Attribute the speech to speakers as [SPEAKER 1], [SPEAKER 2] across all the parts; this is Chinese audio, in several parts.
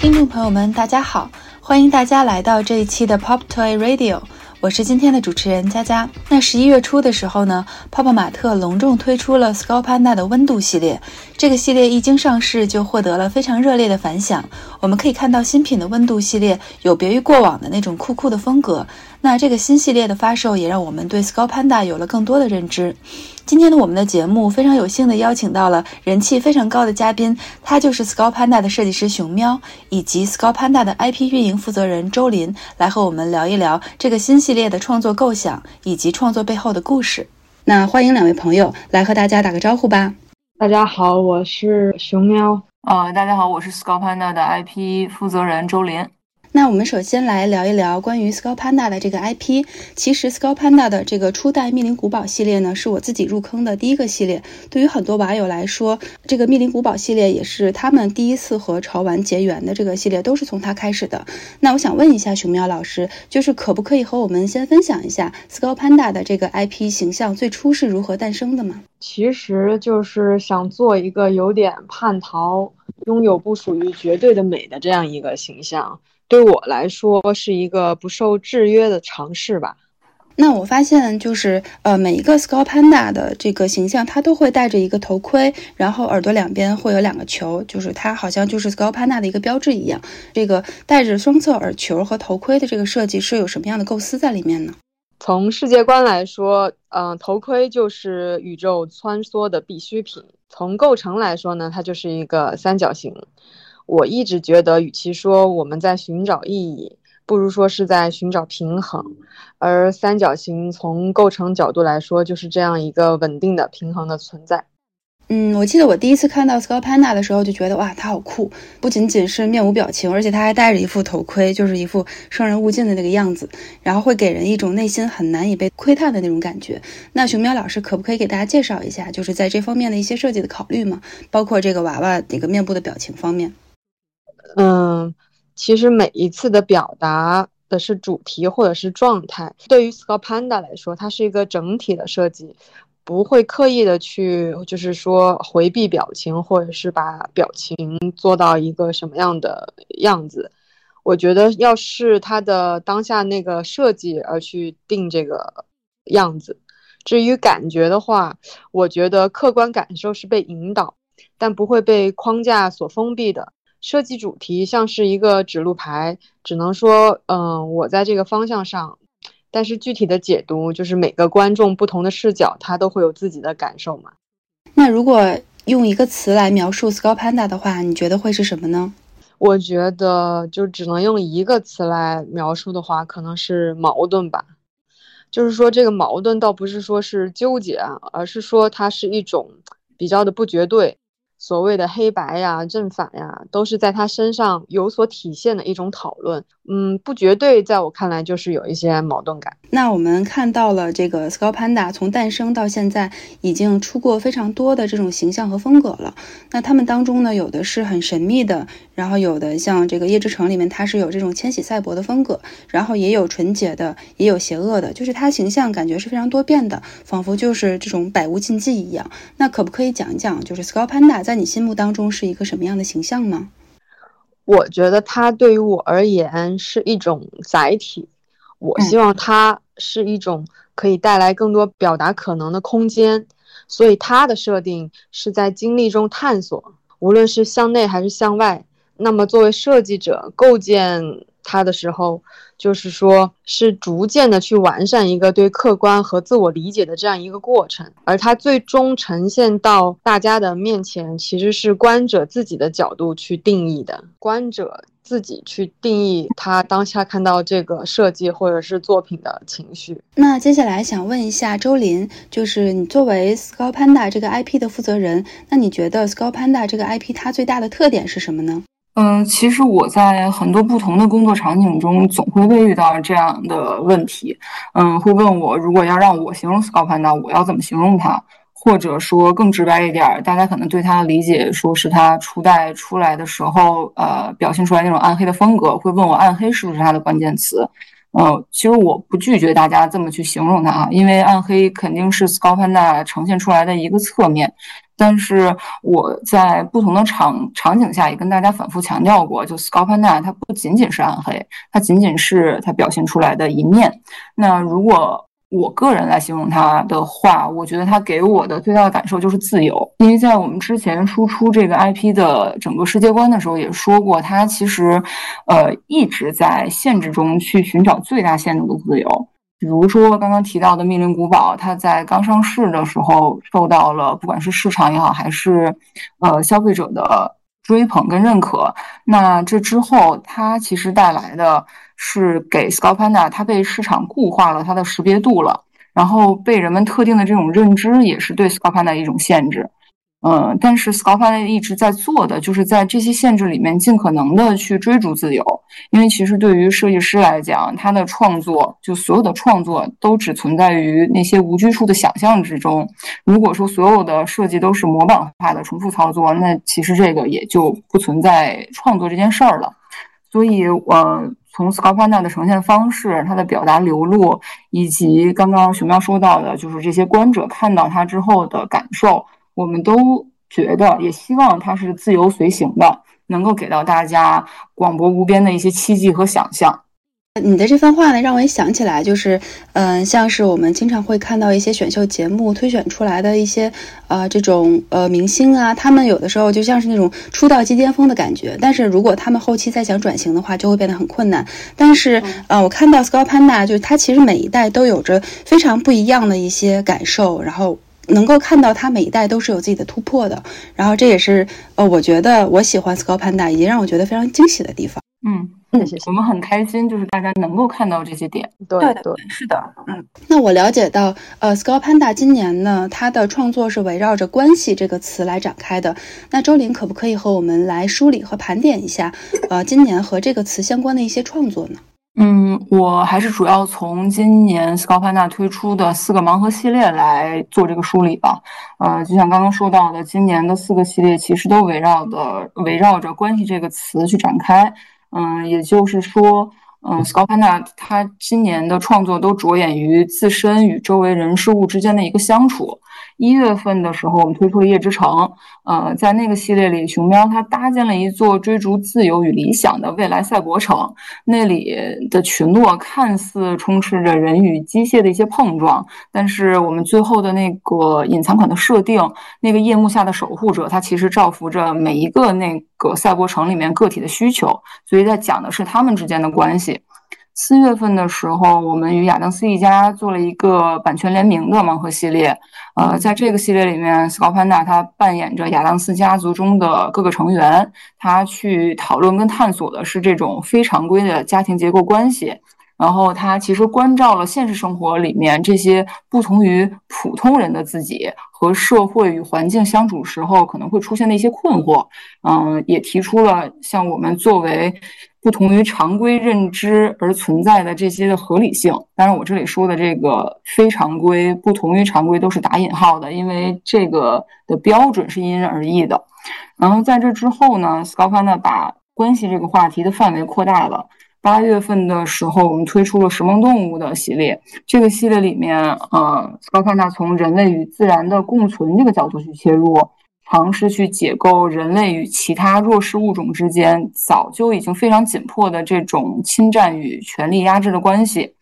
[SPEAKER 1] 听众朋友们，大家好，欢迎大家来到这一期的 Pop Toy Radio。我是今天的主持人佳佳。那十一月初的时候呢，泡泡玛特隆重推出了 SCOPANA 的温度系列。这个系列一经上市就获得了非常热烈的反响。我们可以看到新品的温度系列有别于过往的那种酷酷的风格。那这个新系列的发售也让我们对 Skull Panda 有了更多的认知。今天的我们的节目非常有幸的邀请到了人气非常高的嘉宾，他就是 Skull Panda 的设计师熊喵，以及 Skull Panda 的 IP 运营负责人周林，来和我们聊一聊这个新系列的创作构想以及创作背后的故事。那欢迎两位朋友来和大家打个招呼吧。
[SPEAKER 2] 大家好，我是熊喵。
[SPEAKER 3] 呃，大家好，我是 Skull Panda 的 IP 负责人周林。
[SPEAKER 1] 那我们首先来聊一聊关于 Skull Panda 的这个 IP。其实 Skull Panda 的这个初代密林古堡系列呢，是我自己入坑的第一个系列。对于很多网友来说，这个密林古堡系列也是他们第一次和潮玩结缘的这个系列，都是从它开始的。那我想问一下熊喵老师，就是可不可以和我们先分享一下 Skull Panda 的这个 IP 形象最初是如何诞生的吗？
[SPEAKER 2] 其实就是想做一个有点叛逃、拥有不属于绝对的美的这样一个形象。对我来说是一个不受制约的尝试吧。
[SPEAKER 1] 那我发现就是呃，每一个 Skull Panda 的这个形象，它都会戴着一个头盔，然后耳朵两边会有两个球，就是它好像就是 Skull Panda 的一个标志一样。这个戴着双侧耳球和头盔的这个设计是有什么样的构思在里面呢？
[SPEAKER 2] 从世界观来说，嗯，头盔就是宇宙穿梭的必需品。从构成来说呢，它就是一个三角形。我一直觉得，与其说我们在寻找意义，不如说是在寻找平衡。而三角形从构成角度来说，就是这样一个稳定的、平衡的存在。
[SPEAKER 1] 嗯，我记得我第一次看到 Sculpana 的时候，就觉得哇，它好酷！不仅仅是面无表情，而且它还戴着一副头盔，就是一副生人勿近的那个样子，然后会给人一种内心很难以被窥探的那种感觉。那熊喵老师可不可以给大家介绍一下，就是在这方面的一些设计的考虑吗？包括这个娃娃这个面部的表情方面。
[SPEAKER 2] 嗯，其实每一次的表达的是主题或者是状态。对于 Skull Panda 来说，它是一个整体的设计，不会刻意的去，就是说回避表情，或者是把表情做到一个什么样的样子。我觉得要是它的当下那个设计而去定这个样子。至于感觉的话，我觉得客观感受是被引导，但不会被框架所封闭的。设计主题像是一个指路牌，只能说，嗯，我在这个方向上，但是具体的解读就是每个观众不同的视角，他都会有自己的感受嘛。
[SPEAKER 1] 那如果用一个词来描述 Skull Panda 的话，你觉得会是什么呢？
[SPEAKER 2] 我觉得就只能用一个词来描述的话，可能是矛盾吧。就是说这个矛盾倒不是说是纠结啊，而是说它是一种比较的不绝对。所谓的黑白呀、正反呀，都是在他身上有所体现的一种讨论。嗯，不绝对，在我看来就是有一些矛盾感。
[SPEAKER 1] 那我们看到了这个 s c o p a n d a 从诞生到现在，已经出过非常多的这种形象和风格了。那他们当中呢，有的是很神秘的，然后有的像这个夜之城里面，它是有这种千禧赛博的风格，然后也有纯洁的，也有邪恶的，就是它形象感觉是非常多变的，仿佛就是这种百无禁忌一样。那可不可以讲一讲，就是 Skull Panda 在你心目当中是一个什么样的形象呢？
[SPEAKER 2] 我觉得它对于我而言是一种载体，我希望它是一种可以带来更多表达可能的空间，所以它的设定是在经历中探索，无论是向内还是向外。那么作为设计者构建。它的时候，就是说，是逐渐的去完善一个对客观和自我理解的这样一个过程，而它最终呈现到大家的面前，其实是观者自己的角度去定义的，观者自己去定义他当下看到这个设计或者是作品的情绪。
[SPEAKER 1] 那接下来想问一下周林，就是你作为 Skull Panda 这个 IP 的负责人，那你觉得 Skull Panda 这个 IP 它最大的特点是什么呢？
[SPEAKER 3] 嗯，其实我在很多不同的工作场景中，总会被遇到这样的问题。嗯，会问我，如果要让我形容 Scopanda，我要怎么形容它？或者说更直白一点，大家可能对它的理解，说是它初代出来的时候，呃，表现出来那种暗黑的风格，会问我暗黑是不是它的关键词？呃，其实我不拒绝大家这么去形容它啊，因为暗黑肯定是 SCOPANA 呈现出来的一个侧面。但是我在不同的场场景下也跟大家反复强调过，就 Scopana 它不仅仅是暗黑，它仅仅是它表现出来的一面。那如果我个人来形容它的话，我觉得它给我的最大的感受就是自由。因为在我们之前输出这个 IP 的整个世界观的时候，也说过，它其实，呃，一直在限制中去寻找最大限度的自由。比如说刚刚提到的《密林古堡》，它在刚上市的时候受到了不管是市场也好，还是呃消费者的追捧跟认可。那这之后，它其实带来的。是给 s c o p a n d a 它被市场固化了它的识别度了，然后被人们特定的这种认知也是对 s c o p a n d a 一种限制。嗯，但是 s c o p a n d a 一直在做的就是在这些限制里面尽可能的去追逐自由，因为其实对于设计师来讲，他的创作就所有的创作都只存在于那些无拘束的想象之中。如果说所有的设计都是模板化的重复操作，那其实这个也就不存在创作这件事儿了。所以，我。从 Scopana 的呈现方式、它的表达流露，以及刚刚熊喵说到的，就是这些观者看到它之后的感受，我们都觉得，也希望它是自由随行的，能够给到大家广博无边的一些期冀和想象。
[SPEAKER 1] 你的这番话呢，让我也想起来，就是，嗯，像是我们经常会看到一些选秀节目推选出来的一些，呃，这种呃明星啊，他们有的时候就像是那种出道即巅峰的感觉，但是如果他们后期再想转型的话，就会变得很困难。但是，呃，我看到 Scott Panda，就是他其实每一代都有着非常不一样的一些感受，然后能够看到它每一代都是有自己的突破的，然后这也是，呃，我觉得我喜欢 Scott Panda，以及让我觉得非常惊喜的地方。
[SPEAKER 3] 嗯。嗯，我们很开心，就是大家能够看到这些点。
[SPEAKER 2] 对对，
[SPEAKER 3] 是的，嗯。
[SPEAKER 1] 那我了解到，呃 s c o p Panda 今年呢，它的创作是围绕着“关系”这个词来展开的。那周玲可不可以和我们来梳理和盘点一下，呃，今年和这个词相关的一些创作呢？
[SPEAKER 3] 嗯，我还是主要从今年 s c o p Panda 推出的四个盲盒系列来做这个梳理吧。呃，就像刚刚说到的，今年的四个系列其实都围绕的围绕着“关系”这个词去展开。嗯，也就是说，嗯，Scopana 他今年的创作都着眼于自身与周围人事物之间的一个相处。一月份的时候，我们推出了《夜之城》。呃，在那个系列里，熊喵它搭建了一座追逐自由与理想的未来赛博城。那里的群落看似充斥着人与机械的一些碰撞，但是我们最后的那个隐藏款的设定，那个夜幕下的守护者，他其实照拂着每一个那个赛博城里面个体的需求，所以在讲的是他们之间的关系。四月份的时候，我们与亚当斯一家做了一个版权联名的盲盒系列。呃，在这个系列里面，s c o p a n d a 他扮演着亚当斯家族中的各个成员，他去讨论跟探索的是这种非常规的家庭结构关系。然后他其实关照了现实生活里面这些不同于普通人的自己和社会与环境相处时候可能会出现的一些困惑。嗯，也提出了像我们作为。不同于常规认知而存在的这些的合理性，当然我这里说的这个非常规、不同于常规都是打引号的，因为这个的标准是因人而异的。然后在这之后呢 s c o p a n a 把关系这个话题的范围扩大了。八月份的时候，我们推出了《食梦动物》的系列，这个系列里面，呃 s c o p a n a 从人类与自然的共存这个角度去切入。尝试去解构人类与其他弱势物种之间早就已经非常紧迫的这种侵占与权力压制的关系。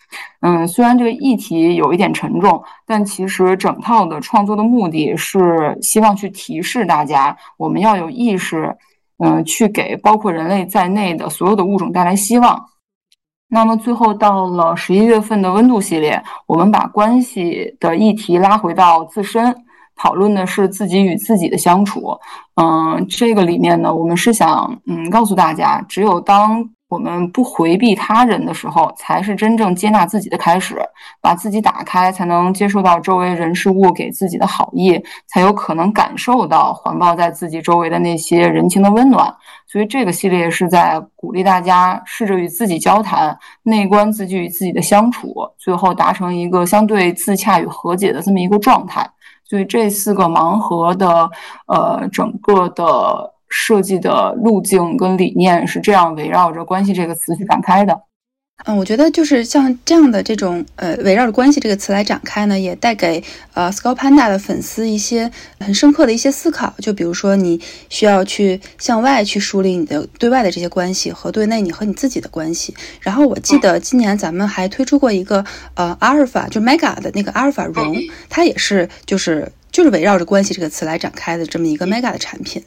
[SPEAKER 3] 嗯，虽然这个议题有一点沉重，但其实整套的创作的目的是希望去提示大家，我们要有意识，嗯，去给包括人类在内的所有的物种带来希望。那么最后到了十一月份的温度系列，我们把关系的议题拉回到自身。讨论的是自己与自己的相处，嗯，这个里面呢，我们是想，嗯，告诉大家，只有当我们不回避他人的时候，才是真正接纳自己的开始。把自己打开，才能接受到周围人事物给自己的好意，才有可能感受到环抱在自己周围的那些人情的温暖。所以，这个系列是在鼓励大家试着与自己交谈，内观自己与自己的相处，最后达成一个相对自洽与和解的这么一个状态。所以这四个盲盒的，呃，整个的设计的路径跟理念是这样围绕着“关系”这个词去展开的。
[SPEAKER 1] 嗯，我觉得就是像这样的这种呃，围绕着关系这个词来展开呢，也带给呃 Skull Panda 的粉丝一些很深刻的一些思考。就比如说，你需要去向外去梳理你的对外的这些关系和对内你和你自己的关系。然后我记得今年咱们还推出过一个呃阿尔法，就 Mega 的那个阿尔法绒，它也是就是就是围绕着关系这个词来展开的这么一个 Mega 的产品。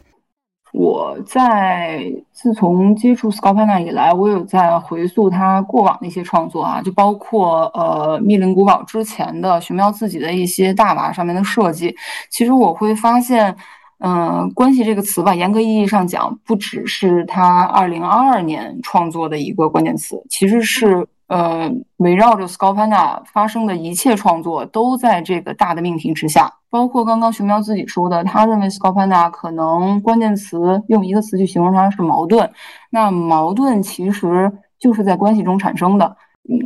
[SPEAKER 3] 我在自从接触 Skull Panda 以来，我有在回溯他过往的一些创作啊，就包括呃密林古堡之前的熊猫自己的一些大娃上面的设计。其实我会发现，嗯，关系这个词吧，严格意义上讲，不只是他二零二二年创作的一个关键词，其实是。呃，围绕着 Skull Panda 发生的一切创作都在这个大的命题之下，包括刚刚熊喵自己说的，他认为 Skull Panda 可能关键词用一个词去形容它是矛盾。那矛盾其实就是在关系中产生的，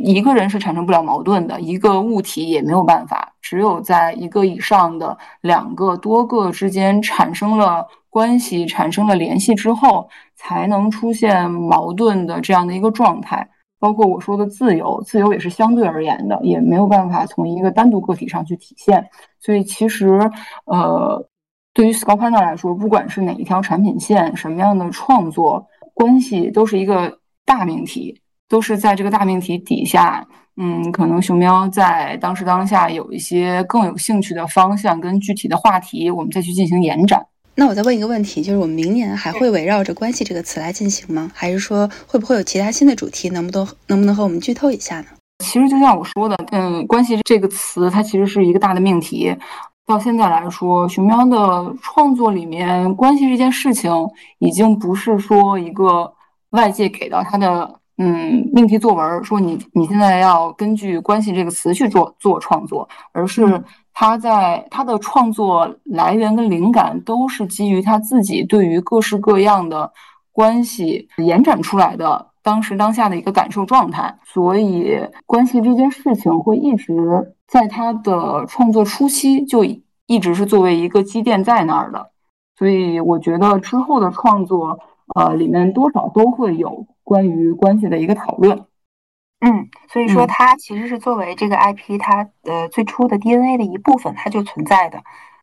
[SPEAKER 3] 一个人是产生不了矛盾的，一个物体也没有办法，只有在一个以上的两个、多个之间产生了关系、产生了联系之后，才能出现矛盾的这样的一个状态。包括我说的自由，自由也是相对而言的，也没有办法从一个单独个体上去体现。所以其实，呃，对于 Skull Panda 来说，不管是哪一条产品线，什么样的创作关系，都是一个大命题，都是在这个大命题底下。嗯，可能熊喵在当时当下有一些更有兴趣的方向跟具体的话题，我们再去进行延展。
[SPEAKER 1] 那我再问一个问题，就是我们明年还会围绕着“关系”这个词来进行吗？还是说会不会有其他新的主题？能不能能不能和我们剧透一下呢？
[SPEAKER 3] 其实就像我说的，嗯，“关系”这个词它其实是一个大的命题。到现在来说，熊喵的创作里面，关系这件事情已经不是说一个外界给到他的嗯命题作文，说你你现在要根据“关系”这个词去做做创作，而是。他在他的创作来源跟灵感都是基于他自己对于各式各样的关系延展出来的当时当下的一个感受状态，所以关系这件事情会一直在他的创作初期就一直是作为一个积淀在那儿的，所以我觉得之后的创作，呃，里面多少都会有关于关系的一个讨论。
[SPEAKER 1] 嗯，所以说它其实是作为这个 IP 它呃最初的 DNA 的一部分，它就存在的。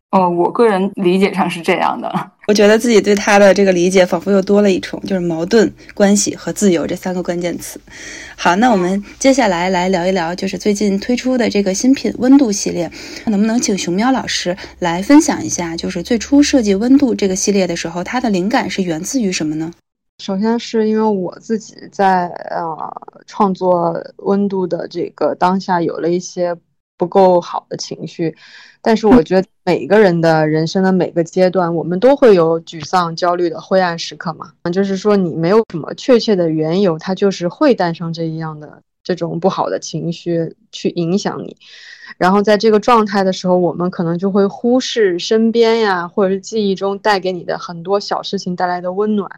[SPEAKER 3] 呃，我个人理解上是这样的。
[SPEAKER 1] 我觉得自己对它的这个理解仿佛又多了一重，就是矛盾、关系和自由这三个关键词。好，那我们接下来来聊一聊，就是最近推出的这个新品温度系列，能不能请熊喵老师来分享一下，就是最初设计温度这个系列的时候，它的灵感是源自于什么呢？
[SPEAKER 2] 首先是因为我自己在呃创作温度的这个当下有了一些不够好的情绪，但是我觉得每个人的人生的每个阶段，我们都会有沮丧、焦虑的灰暗时刻嘛。就是说你没有什么确切的缘由，它就是会诞生这一样的这种不好的情绪去影响你。然后在这个状态的时候，我们可能就会忽视身边呀，或者是记忆中带给你的很多小事情带来的温暖。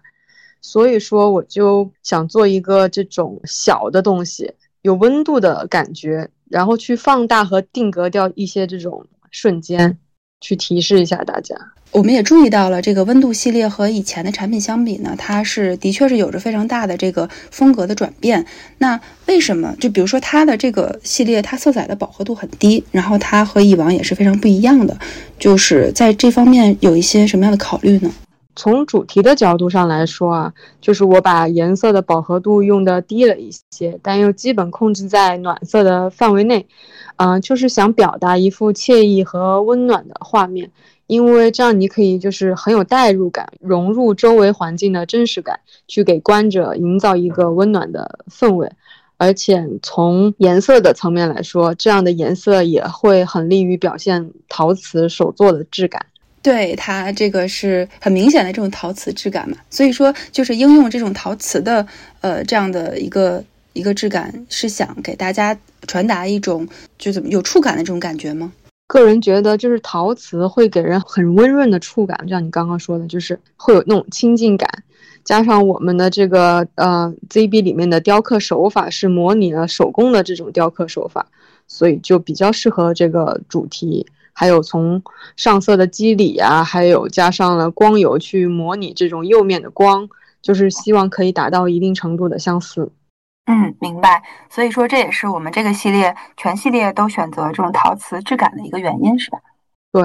[SPEAKER 2] 所以说，我就想做一个这种小的东西，有温度的感觉，然后去放大和定格掉一些这种瞬间，去提示一下大家。
[SPEAKER 1] 我们也注意到了，这个温度系列和以前的产品相比呢，它是的确是有着非常大的这个风格的转变。那为什么？就比如说它的这个系列，它色彩的饱和度很低，然后它和以往也是非常不一样的，就是在这方面有一些什么样的考虑呢？
[SPEAKER 2] 从主题的角度上来说啊，就是我把颜色的饱和度用的低了一些，但又基本控制在暖色的范围内，嗯，就是想表达一幅惬意和温暖的画面，因为这样你可以就是很有代入感，融入周围环境的真实感，去给观者营造一个温暖的氛围，而且从颜色的层面来说，这样的颜色也会很利于表现陶瓷手作的质感。
[SPEAKER 1] 对它这个是很明显的这种陶瓷质感嘛，所以说就是应用这种陶瓷的呃这样的一个一个质感，是想给大家传达一种就怎么有触感的这种感觉吗？
[SPEAKER 2] 个人觉得就是陶瓷会给人很温润的触感，就像你刚刚说的，就是会有那种亲近感，加上我们的这个呃 ZB 里面的雕刻手法是模拟了手工的这种雕刻手法，所以就比较适合这个主题。还有从上色的肌理啊，还有加上了光油去模拟这种釉面的光，就是希望可以达到一定程度的相似。
[SPEAKER 1] 嗯，明白。所以说这也是我们这个系列全系列都选择这种陶瓷质感的一个原因，是吧？
[SPEAKER 2] 对，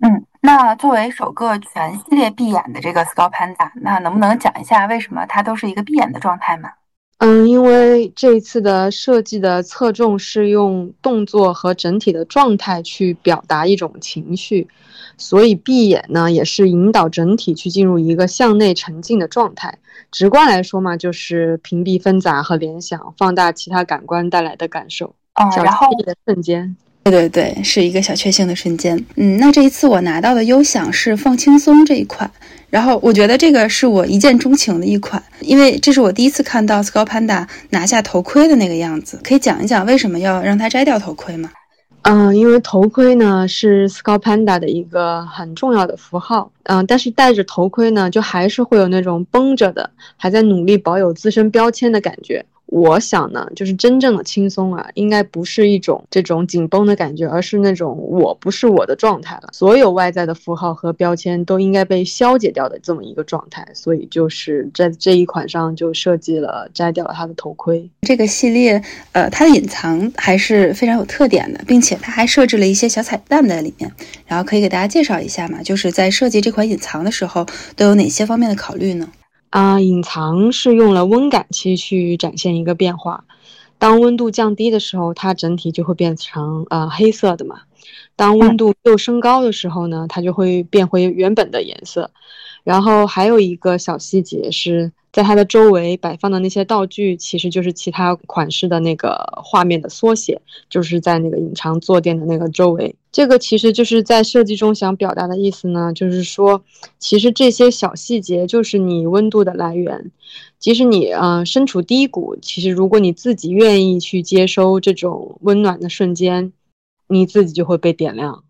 [SPEAKER 1] 嗯。那作为首个全系列闭眼的这个 Skull Panda，那能不能讲一下为什么它都是一个闭眼的状态吗？
[SPEAKER 2] 嗯，因为这一次的设计的侧重是用动作和整体的状态去表达一种情绪，所以闭眼呢也是引导整体去进入一个向内沉浸的状态。直观来说嘛，就是屏蔽纷杂和联想，放大其他感官带来的感受。
[SPEAKER 1] 啊，然后
[SPEAKER 2] 的瞬间。
[SPEAKER 1] 对对对，是一个小确幸的瞬间。嗯，那这一次我拿到的优享是放轻松这一款，然后我觉得这个是我一见钟情的一款，因为这是我第一次看到 Scalpanda 拿下头盔的那个样子。可以讲一讲为什么要让他摘掉头盔吗？
[SPEAKER 2] 嗯，因为头盔呢是 Scalpanda 的一个很重要的符号。嗯，但是戴着头盔呢，就还是会有那种绷着的，还在努力保有自身标签的感觉。我想呢，就是真正的轻松啊，应该不是一种这种紧绷的感觉，而是那种我不是我的状态了。所有外在的符号和标签都应该被消解掉的这么一个状态。所以就是在这一款上就设计了摘掉了它的头盔。
[SPEAKER 1] 这个系列，呃，它的隐藏还是非常有特点的，并且它还设置了一些小彩蛋在里面。然后可以给大家介绍一下嘛，就是在设计这款隐藏的时候都有哪些方面的考虑呢？
[SPEAKER 2] 啊，隐藏是用了温感器去展现一个变化。当温度降低的时候，它整体就会变成呃黑色的嘛。当温度又升高的时候呢，它就会变回原本的颜色。然后还有一个小细节是。在它的周围摆放的那些道具，其实就是其他款式的那个画面的缩写，就是在那个隐藏坐垫的那个周围。这个其实就是在设计中想表达的意思呢，就是说，其实这些小细节就是你温度的来源。即使你呃身处低谷，其实如果你自己愿意去接收这种温暖的瞬间，你自己就会被点亮。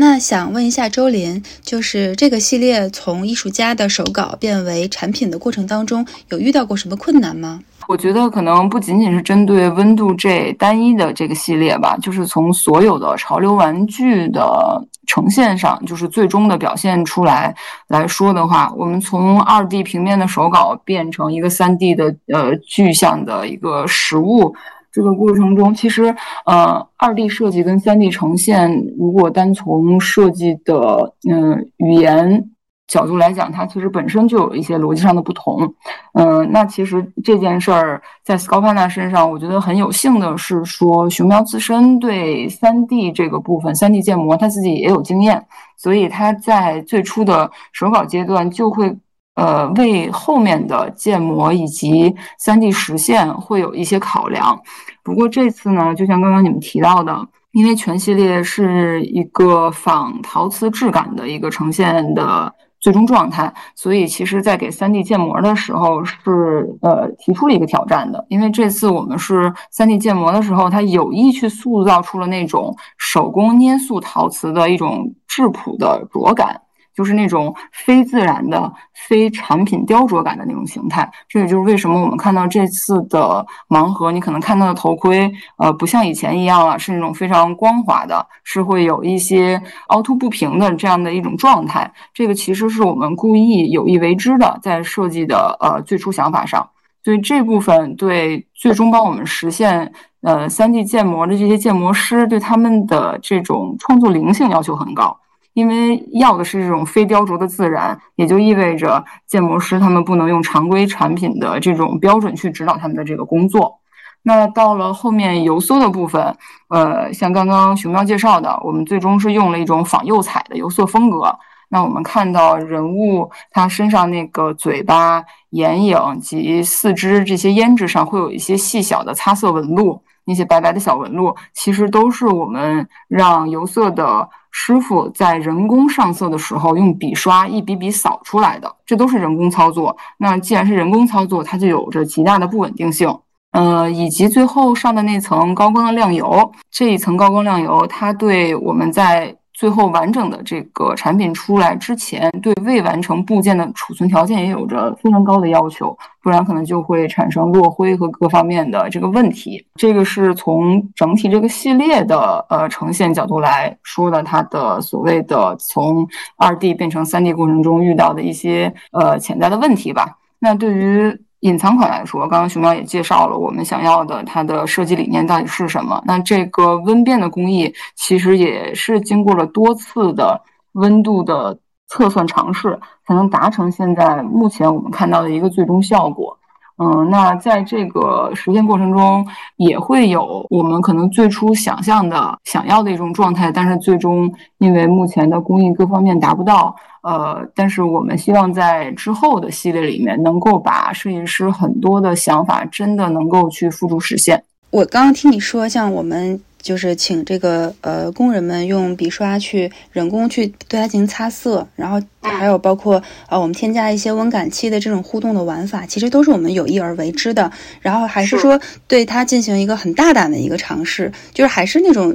[SPEAKER 1] 那想问一下周林，就是这个系列从艺术家的手稿变为产品的过程当中，有遇到过什么困难吗？
[SPEAKER 3] 我觉得可能不仅仅是针对温度这单一的这个系列吧，就是从所有的潮流玩具的呈现上，就是最终的表现出来来说的话，我们从二 D 平面的手稿变成一个三 D 的呃具象的一个实物。这个过程中，其实，呃，二 D 设计跟三 D 呈现，如果单从设计的嗯语言角度来讲，它其实本身就有一些逻辑上的不同。嗯，那其实这件事儿在 Sculpana 身上，我觉得很有幸的是说，熊喵自身对三 D 这个部分，三 D 建模他自己也有经验，所以他在最初的手稿阶段就会。呃，为后面的建模以及三 D 实现会有一些考量。不过这次呢，就像刚刚你们提到的，因为全系列是一个仿陶瓷质感的一个呈现的最终状态，所以其实在给三 D 建模的时候是呃提出了一个挑战的。因为这次我们是三 D 建模的时候，它有意去塑造出了那种手工捏塑陶瓷的一种质朴的拙感。就是那种非自然的、非产品雕琢感的那种形态，这也就是为什么我们看到这次的盲盒，你可能看到的头盔，呃，不像以前一样了，是那种非常光滑的，是会有一些凹凸不平的这样的一种状态。这个其实是我们故意有意为之的，在设计的呃最初想法上，所以这部分对最终帮我们实现呃三 D 建模的这些建模师，对他们的这种创作灵性要求很高。因为要的是这种非雕琢的自然，也就意味着建模师他们不能用常规产品的这种标准去指导他们的这个工作。那到了后面油色的部分，呃，像刚刚熊喵介绍的，我们最终是用了一种仿釉彩的油色风格。那我们看到人物他身上那个嘴巴、眼影及四肢这些胭脂上会有一些细小的擦色纹路，那些白白的小纹路，其实都是我们让油色的。师傅在人工上色的时候，用笔刷一笔笔扫出来的，这都是人工操作。那既然是人工操作，它就有着极大的不稳定性。呃，以及最后上的那层高光的亮油，这一层高光亮油，它对我们在。最后完整的这个产品出来之前，对未完成部件的储存条件也有着非常高的要求，不然可能就会产生落灰和各方面的这个问题。这个是从整体这个系列的呃呈现角度来说的，它的所谓的从二 D 变成三 D 过程中遇到的一些呃潜在的问题吧。那对于隐藏款来说，刚刚熊猫也介绍了我们想要的它的设计理念到底是什么。那这个温变的工艺其实也是经过了多次的温度的测算尝试，才能达成现在目前我们看到的一个最终效果。嗯，那在这个实践过程中，也会有我们可能最初想象的、想要的一种状态，但是最终因为目前的工艺各方面达不到，呃，但是我们希望在之后的系列里面，能够把设计师很多的想法真的能够去付诸实现。
[SPEAKER 1] 我刚刚听你说，像我们。就是请这个呃工人们用笔刷去人工去对它进行擦色，然后还有包括呃我们添加一些温感器的这种互动的玩法，其实都是我们有意而为之的。然后还是说对它进行一个很大胆的一个尝试，就是还是那种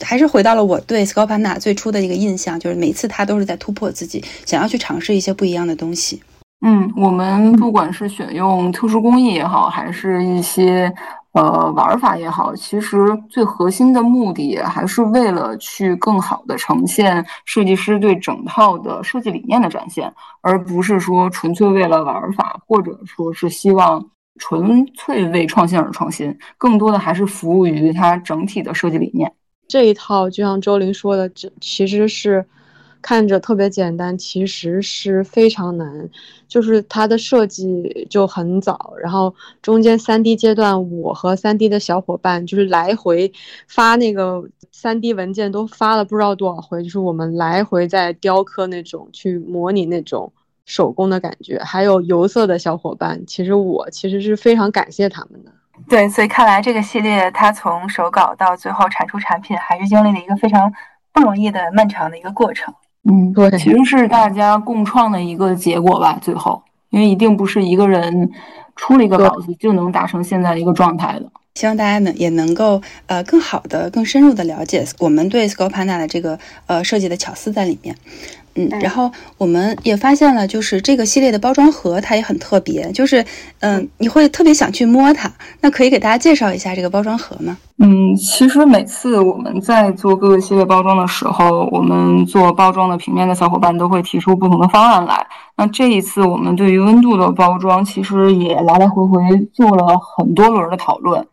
[SPEAKER 1] 还是回到了我对 s c o p a n a 最初的一个印象，就是每次他都是在突破自己，想要去尝试一些不一样的东西。
[SPEAKER 3] 嗯，我们不管是选用特殊工艺也好，还是一些。呃，玩法也好，其实最核心的目的还是为了去更好的呈现设计师对整套的设计理念的展现，而不是说纯粹为了玩法，或者说是希望纯粹为创新而创新，更多的还是服务于它整体的设计理念。
[SPEAKER 2] 这一套就像周林说的，这其实是。看着特别简单，其实是非常难。就是它的设计就很早，然后中间三 D 阶段，我和三 D 的小伙伴就是来回发那个三 D 文件，都发了不知道多少回。就是我们来回在雕刻那种，去模拟那种手工的感觉。还有油色的小伙伴，其实我其实是非常感谢他们的。
[SPEAKER 1] 对，所以看来这个系列它从手稿到最后产出产品，还是经历了一个非常不容易的漫长的一个过程。
[SPEAKER 3] 嗯，对，其实是大家共创的一个结果吧。最后，因为一定不是一个人出了一个稿子就能达成现在的一个状态的。
[SPEAKER 1] 希望大家呢也能够呃更好的、更深入的了解我们对 Scopana 的这个呃设计的巧思在里面。嗯，然后我们也发现了，就是这个系列的包装盒它也很特别，就是嗯，你会特别想去摸它。那可以给大家介绍一下这个包装盒吗？
[SPEAKER 3] 嗯，其实每次我们在做各个系列包装的时候，我们做包装的平面的小伙伴都会提出不同的方案来。那这一次我们对于温度的包装，其实也来来回回做了很多轮的讨论。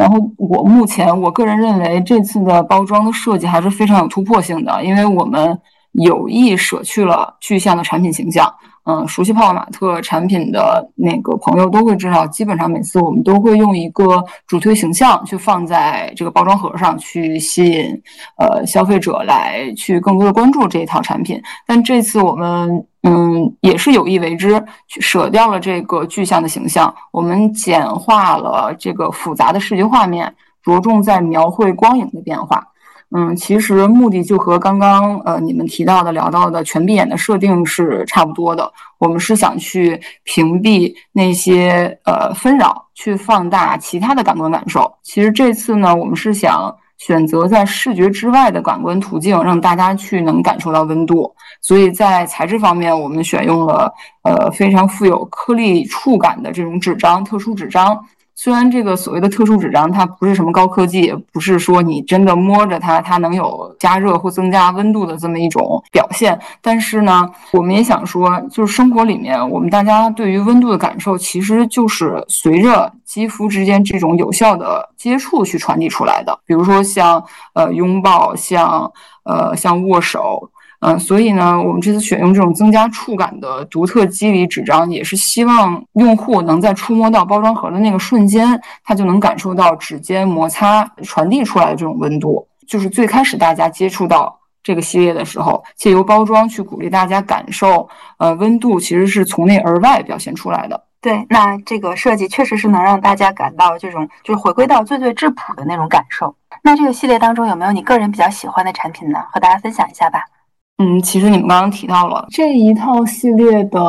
[SPEAKER 3] 然后我目前我个人认为，这次的包装的设计还是非常有突破性的，因为我们。有意舍去了具象的产品形象，嗯，熟悉泡泡玛特产品的那个朋友都会知道，基本上每次我们都会用一个主推形象去放在这个包装盒上去吸引呃消费者来去更多的关注这一套产品。但这次我们嗯也是有意为之，去舍掉了这个具象的形象，我们简化了这个复杂的视觉画面，着重在描绘光影的变化。嗯，其实目的就和刚刚呃你们提到的聊到的全闭眼的设定是差不多的。我们是想去屏蔽那些呃纷扰，去放大其他的感官感受。其实这次呢，我们是想选择在视觉之外的感官途径，让大家去能感受到温度。所以在材质方面，我们选用了呃非常富有颗粒触感的这种纸张，特殊纸张。虽然这个所谓的特殊纸张，它不是什么高科技，不是说你真的摸着它，它能有加热或增加温度的这么一种表现，但是呢，我们也想说，就是生活里面，我们大家对于温度的感受，其实就是随着肌肤之间这种有效的接触去传递出来的，比如说像呃拥抱，像呃像握手。嗯，所以呢，我们这次选用这种增加触感的独特肌理纸张，也是希望用户能在触摸到包装盒的那个瞬间，他就能感受到指尖摩擦传递出来的这种温度。就是最开始大家接触到这个系列的时候，借由包装去鼓励大家感受，呃，温度其实是从内而外表现出来的。
[SPEAKER 1] 对，那这个设计确实是能让大家感到这种，就是回归到最最质朴的那种感受。那这个系列当中有没有你个人比较喜欢的产品呢？和大家分享一下吧。
[SPEAKER 3] 嗯，其实你们刚刚提到了这一套系列的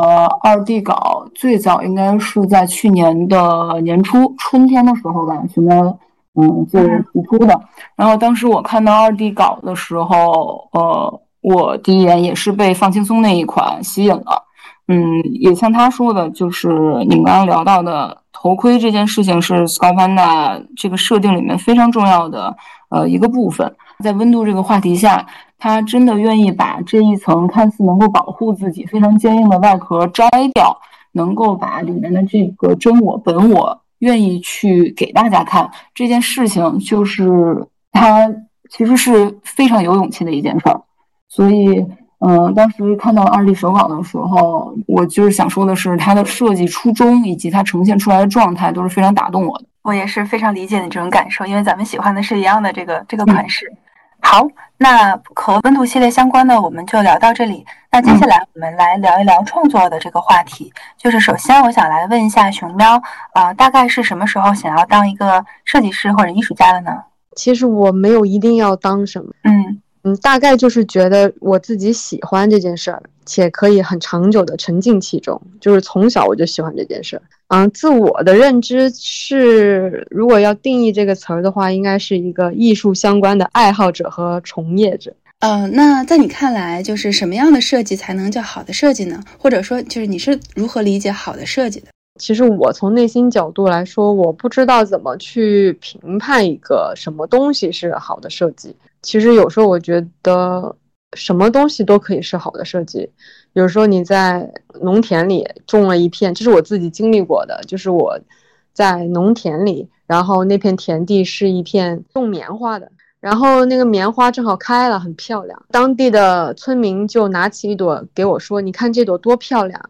[SPEAKER 3] 二 D 稿，最早应该是在去年的年初春天的时候吧，什么嗯就是提出的。然后当时我看到二 D 稿的时候，呃，我第一眼也是被放轻松那一款吸引了。嗯，也像他说的，就是你们刚刚聊到的头盔这件事情，是 Scopanda 这个设定里面非常重要的呃一个部分。在温度这个话题下。他真的愿意把这一层看似能够保护自己非常坚硬的外壳摘掉，能够把里面的这个真我、本我愿意去给大家看这件事情，就是他其实是非常有勇气的一件事儿。所以，嗯，当时看到二 D 手稿的时候，我就是想说的是，它的设计初衷以及它呈现出来的状态都是非常打动我的。
[SPEAKER 1] 我也是非常理解你这种感受，因为咱们喜欢的是一样的这个这个款式。好，那和温度系列相关的我们就聊到这里。那接下来我们来聊一聊创作的这个话题。就是首先我想来问一下熊喵，啊，大概是什么时候想要当一个设计师或者艺术家的呢？
[SPEAKER 2] 其实我没有一定要当什么，
[SPEAKER 1] 嗯
[SPEAKER 2] 嗯，大概就是觉得我自己喜欢这件事儿，且可以很长久的沉浸其中。就是从小我就喜欢这件事儿。嗯，自我的认知是，如果要定义这个词儿的话，应该是一个艺术相关的爱好者和从业者。
[SPEAKER 1] 呃，那在你看来，就是什么样的设计才能叫好的设计呢？或者说，就是你是如何理解好的设计的？
[SPEAKER 2] 其实我从内心角度来说，我不知道怎么去评判一个什么东西是好的设计。其实有时候我觉得，什么东西都可以是好的设计。比如说你在农田里种了一片，这是我自己经历过的，就是我在农田里，然后那片田地是一片种棉花的，然后那个棉花正好开了，很漂亮。当地的村民就拿起一朵给我说：“你看这朵多漂亮！”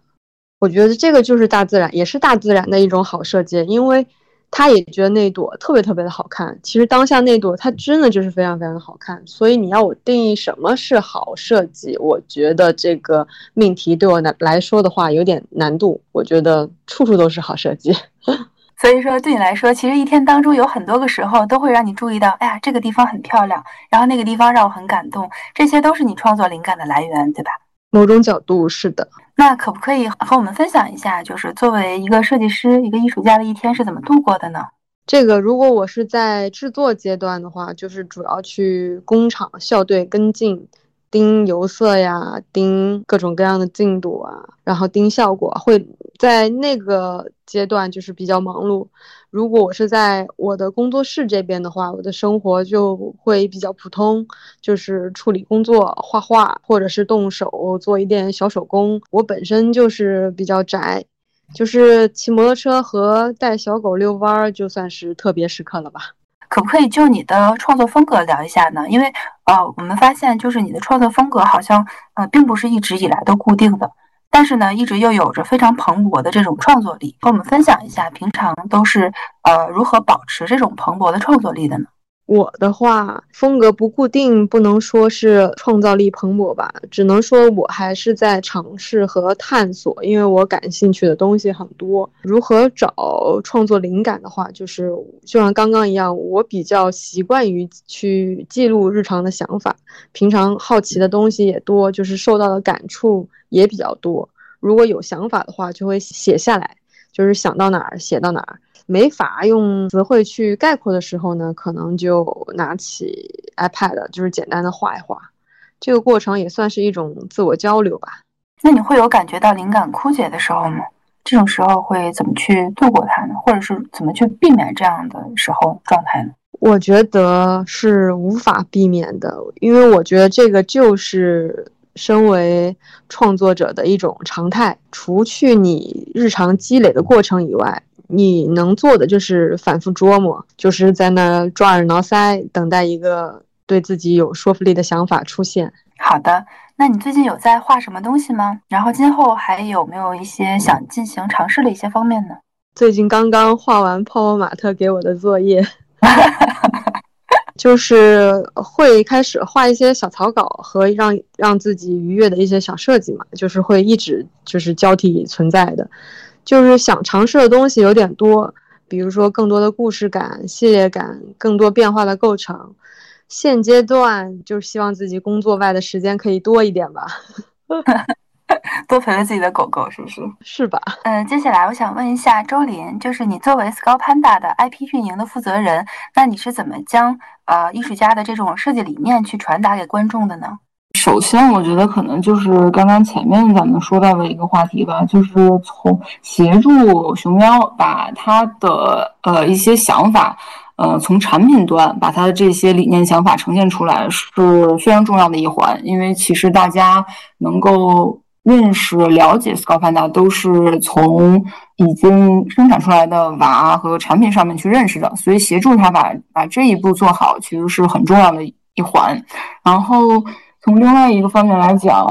[SPEAKER 2] 我觉得这个就是大自然，也是大自然的一种好设计，因为。他也觉得那朵特别特别的好看。其实当下那朵，它真的就是非常非常的好看。所以你要我定义什么是好设计，我觉得这个命题对我来来说的话有点难度。我觉得处处都是好设计。
[SPEAKER 1] 所以说对你来说，其实一天当中有很多个时候都会让你注意到，哎呀，这个地方很漂亮，然后那个地方让我很感动，这些都是你创作灵感的来源，对吧？
[SPEAKER 2] 某种角度是的。
[SPEAKER 1] 那可不可以和我们分享一下，就是作为一个设计师、一个艺术家的一天是怎么度过的呢？
[SPEAKER 2] 这个，如果我是在制作阶段的话，就是主要去工厂校对跟进。盯油色呀，盯各种各样的进度啊，然后盯效果，会在那个阶段就是比较忙碌。如果我是在我的工作室这边的话，我的生活就会比较普通，就是处理工作、画画，或者是动手做一点小手工。我本身就是比较宅，就是骑摩托车和带小狗遛弯儿，就算是特别时刻了吧。
[SPEAKER 1] 可不可以就你的创作风格聊一下呢？因为呃，我们发现就是你的创作风格好像呃，并不是一直以来都固定的，但是呢，一直又有着非常蓬勃的这种创作力。跟我们分享一下，平常都是呃如何保持这种蓬勃的创作力的呢？
[SPEAKER 2] 我的话，风格不固定，不能说是创造力蓬勃吧，只能说我还是在尝试和探索，因为我感兴趣的东西很多。如何找创作灵感的话，就是就像刚刚一样，我比较习惯于去记录日常的想法，平常好奇的东西也多，就是受到的感触也比较多。如果有想法的话，就会写下来，就是想到哪儿写到哪儿。没法用词汇去概括的时候呢，可能就拿起 iPad，就是简单的画一画。这个过程也算是一种自我交流吧。
[SPEAKER 1] 那你会有感觉到灵感枯竭的时候吗？这种时候会怎么去度过它呢？或者是怎么去避免这样的时候状态呢？
[SPEAKER 2] 我觉得是无法避免的，因为我觉得这个就是身为创作者的一种常态。除去你日常积累的过程以外。你能做的就是反复琢磨，就是在那抓耳挠腮，等待一个对自己有说服力的想法出现。
[SPEAKER 1] 好的，那你最近有在画什么东西吗？然后今后还有没有一些想进行尝试的一些方面呢？
[SPEAKER 2] 最近刚刚画完泡泡玛特给我的作业，就是会开始画一些小草稿和让让自己愉悦的一些小设计嘛，就是会一直就是交替存在的。就是想尝试的东西有点多，比如说更多的故事感、系列感，更多变化的构成。现阶段就是希望自己工作外的时间可以多一点吧，
[SPEAKER 1] 多陪陪自己的狗狗，是不是？
[SPEAKER 2] 是吧？
[SPEAKER 1] 嗯，接下来我想问一下周林，就是你作为 Scout Panda 的 IP 运营的负责人，那你是怎么将呃艺术家的这种设计理念去传达给观众的呢？
[SPEAKER 3] 首先，我觉得可能就是刚刚前面咱们说到的一个话题吧，就是从协助熊喵把他的呃一些想法，呃从产品端把他的这些理念想法呈现出来是非常重要的一环，因为其实大家能够认识、了解 Scout Panda，都是从已经生产出来的娃和产品上面去认识的，所以协助他把把这一步做好，其实是很重要的一环。然后从另外一个方面来讲，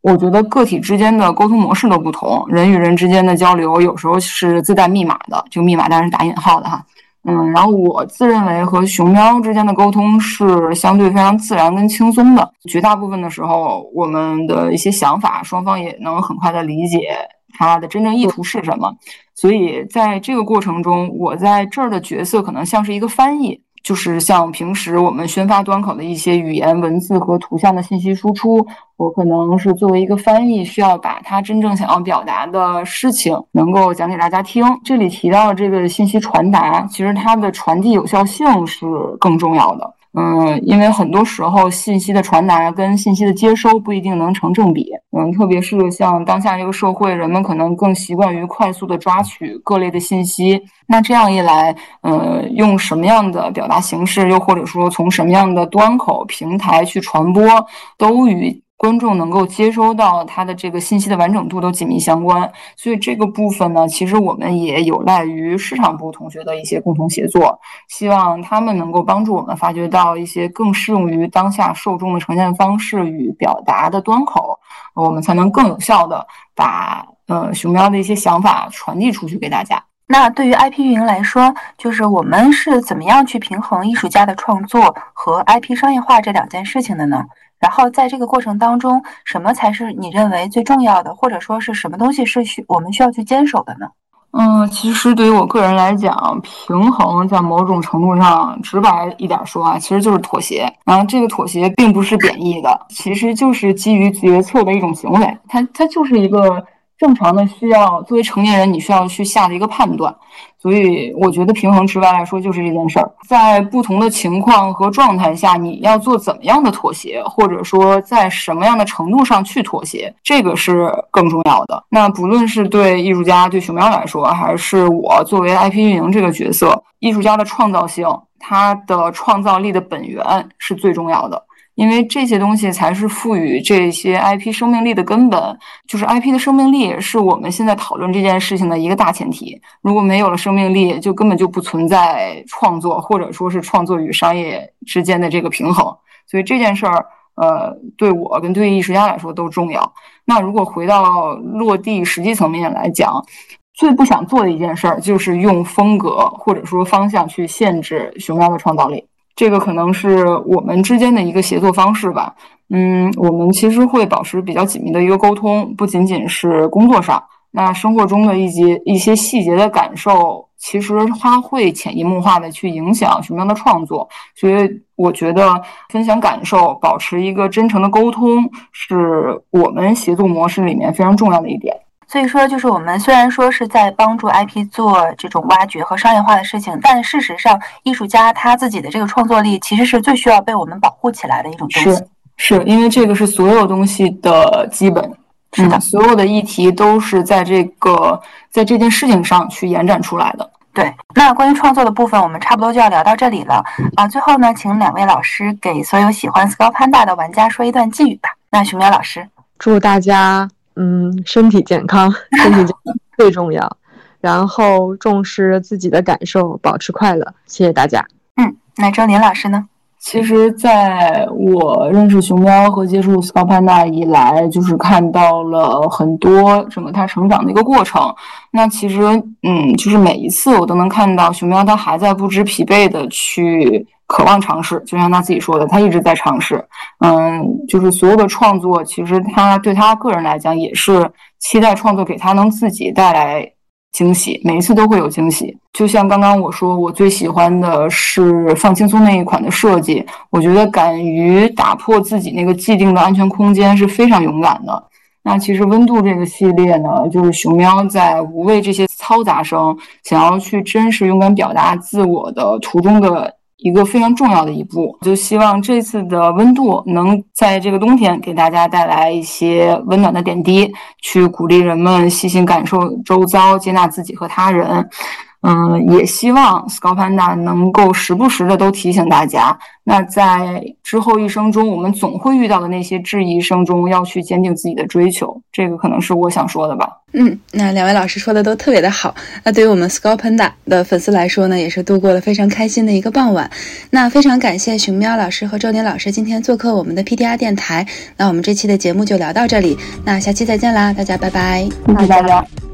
[SPEAKER 3] 我觉得个体之间的沟通模式都不同，人与人之间的交流有时候是自带密码的，就密码当然是打引号的哈。嗯，然后我自认为和熊喵之间的沟通是相对非常自然跟轻松的，绝大部分的时候，我们的一些想法，双方也能很快的理解它的真正意图是什么。所以在这个过程中，我在这儿的角色可能像是一个翻译。就是像平时我们宣发端口的一些语言、文字和图像的信息输出，我可能是作为一个翻译，需要把它真正想要表达的事情能够讲给大家听。这里提到的这个信息传达，其实它的传递有效性是更重要的。嗯，因为很多时候信息的传达跟信息的接收不一定能成正比。嗯，特别是像当下这个社会，人们可能更习惯于快速的抓取各类的信息。那这样一来，呃，用什么样的表达形式，又或者说从什么样的端口平台去传播，都与。观众能够接收到他的这个信息的完整度都紧密相关，所以这个部分呢，其实我们也有赖于市场部同学的一些共同协作，希望他们能够帮助我们发掘到一些更适用于当下受众的呈现方式与表达的端口，我们才能更有效的把呃熊喵的一些想法传递出去给大家。
[SPEAKER 1] 那对于 IP 运营来说，就是我们是怎么样去平衡艺术家的创作和 IP 商业化这两件事情的呢？然后在这个过程当中，什么才是你认为最重要的，或者说是什么东西是需我们需要去坚守的呢？
[SPEAKER 3] 嗯，其实对于我个人来讲，平衡在某种程度上，直白一点说啊，其实就是妥协。然后这个妥协并不是贬义的，其实就是基于决策的一种行为，它它就是一个。正常的需要作为成年人，你需要去下的一个判断，所以我觉得平衡之外来说就是这件事儿，在不同的情况和状态下，你要做怎么样的妥协，或者说在什么样的程度上去妥协，这个是更重要的。那不论是对艺术家、对熊喵来说，还是我作为 IP 运营这个角色，艺术家的创造性，他的创造力的本源是最重要的。因为这些东西才是赋予这些 IP 生命力的根本，就是 IP 的生命力是我们现在讨论这件事情的一个大前提。如果没有了生命力，就根本就不存在创作，或者说是创作与商业之间的这个平衡。所以这件事儿，呃，对我跟对艺术家来说都重要。那如果回到落地实际层面来讲，最不想做的一件事儿就是用风格或者说方向去限制熊猫的创造力。这个可能是我们之间的一个协作方式吧。嗯，我们其实会保持比较紧密的一个沟通，不仅仅是工作上，那生活中的一些一些细节的感受，其实它会潜移默化的去影响什么样的创作。所以我觉得分享感受，保持一个真诚的沟通，是我们协作模式里面非常重要的一点。
[SPEAKER 1] 所以说，就是我们虽然说是在帮助 IP 做这种挖掘和商业化的事情，但事实上，艺术家他自己的这个创作力其实是最需要被我们保护起来的一种东
[SPEAKER 3] 西。是，是因为这个是所有东西的基本。
[SPEAKER 1] 是的，
[SPEAKER 3] 所有的议题都是在这个在这件事情上去延展出来的。
[SPEAKER 1] 对，那关于创作的部分，我们差不多就要聊到这里了啊。最后呢，请两位老师给所有喜欢 Scout Panda 的玩家说一段寄语吧。那熊喵老师，
[SPEAKER 2] 祝大家。嗯，身体健康，身体健康最重要。然后重视自己的感受，保持快乐。谢谢大家。
[SPEAKER 1] 嗯，那张林老师呢？
[SPEAKER 3] 其实，在我认识熊喵和接触 Scout Panda 以来，就是看到了很多整个它成长的一个过程。那其实，嗯，就是每一次我都能看到熊喵它还在不知疲惫的去。渴望尝试，就像他自己说的，他一直在尝试。嗯，就是所有的创作，其实他对他个人来讲也是期待创作给他能自己带来惊喜，每一次都会有惊喜。就像刚刚我说，我最喜欢的是放轻松那一款的设计，我觉得敢于打破自己那个既定的安全空间是非常勇敢的。那其实温度这个系列呢，就是熊喵在无畏这些嘈杂声，想要去真实勇敢表达自我的途中的。一个非常重要的一步，就希望这次的温度能在这个冬天给大家带来一些温暖的点滴，去鼓励人们细心感受周遭，接纳自己和他人。嗯，也希望 Scout Panda 能够时不时的都提醒大家，那在之后一生中，我们总会遇到的那些质疑声中，要去坚定自己的追求。这个可能是我想说的吧。
[SPEAKER 1] 嗯，那两位老师说的都特别的好。那对于我们 Scout Panda 的粉丝来说呢，也是度过了非常开心的一个傍晚。那非常感谢熊喵老师和周年老师今天做客我们的 PDR 电台。那我们这期的节目就聊到这里，那下期再见啦，大家拜拜，
[SPEAKER 3] 谢谢大家。